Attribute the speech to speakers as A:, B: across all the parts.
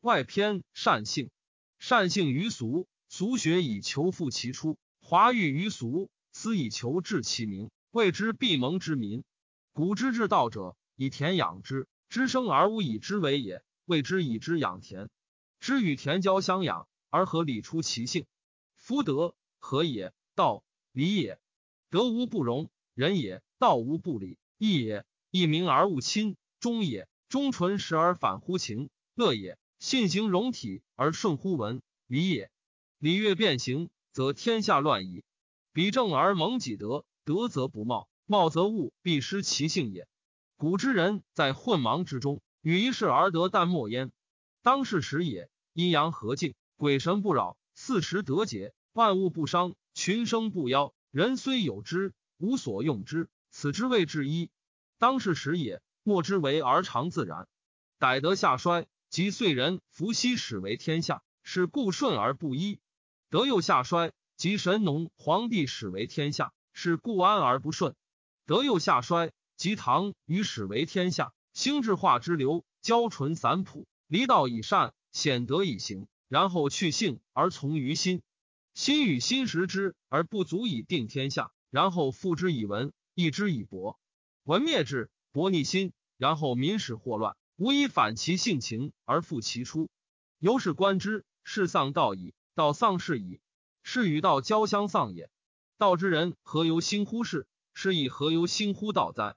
A: 外偏善性，善性于俗，俗学以求复其出；华欲于俗，思以求治其名，谓之闭蒙之民。古之治道者，以田养之，知生而无以知为也，谓之以之养田。知与田交相养，而合理出其性。夫德何也？道理也。德无不容，仁也；道无不理，义也。义明而务亲，忠也；忠纯实而反乎情，乐也。信行容体而顺乎文，礼也。礼乐变形，则天下乱矣。比正而蒙己德，德则不茂，茂则物必失其性也。古之人在混茫之中，与一事而得淡漠焉。当世时也，阴阳和静，鬼神不扰，四时得节，万物不伤，群生不夭。人虽有之，无所用之，此之谓至一。当世时也，莫之为而常自然。逮得下衰，即遂人伏羲始为天下，是故顺而不依；德又下衰，即神农皇帝始为天下，是故安而不顺；德又下衰，即唐虞始为天下，兴智化之流，交纯散朴，离道以善，显德以行，然后去性而从于心。心与心识之而不足以定天下，然后复之以文，义之以博。文灭之，博逆心，然后民始祸乱，无以反其性情而复其出。由是观之，是丧道矣，道丧事矣。是与道交相丧也。道之人何由心乎事？是以何由心乎道哉？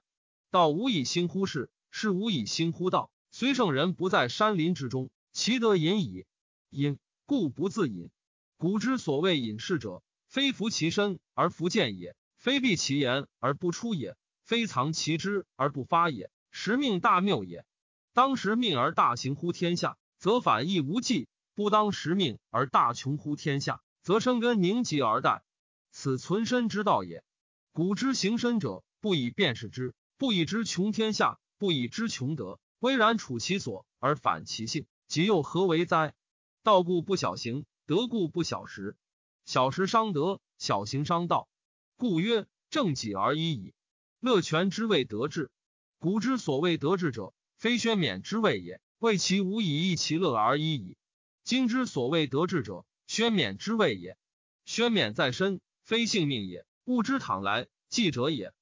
A: 道无以心乎事，是无以心乎道。虽圣人不在山林之中，其得隐矣。隐故不自隐。古之所谓隐士者，非服其身而弗见也，非闭其言而不出也。非藏其知而不发也，时命大谬也。当时命而大行乎天下，则反亦无忌；不当时命而大穷乎天下，则生根凝集而殆。此存身之道也。古之行身者，不以辨识之，不以知穷天下，不以知穷德。巍然处其所而反其性，即又何为哉？道故不小行，德故不小时。小时伤德，小行伤道，故曰正己而已矣。乐全之谓得志，古之所谓得志者，非宣冕之谓也，谓其无以益其乐而已矣。今之所谓得志者，宣冕之谓也。宣冕在身，非性命也。物之倘来，记者也。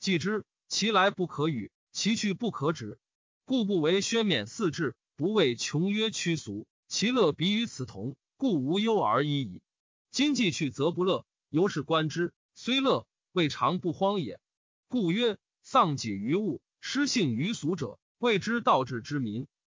A: 既之，其来不可与，其去不可止，故不为宣冕四志，不为穷曰屈俗，其乐比与此同，故无忧而已矣。今既去则不乐，由是观之，虽乐，未尝不荒也。故曰：丧己于物，失性于俗者，谓之道治之民。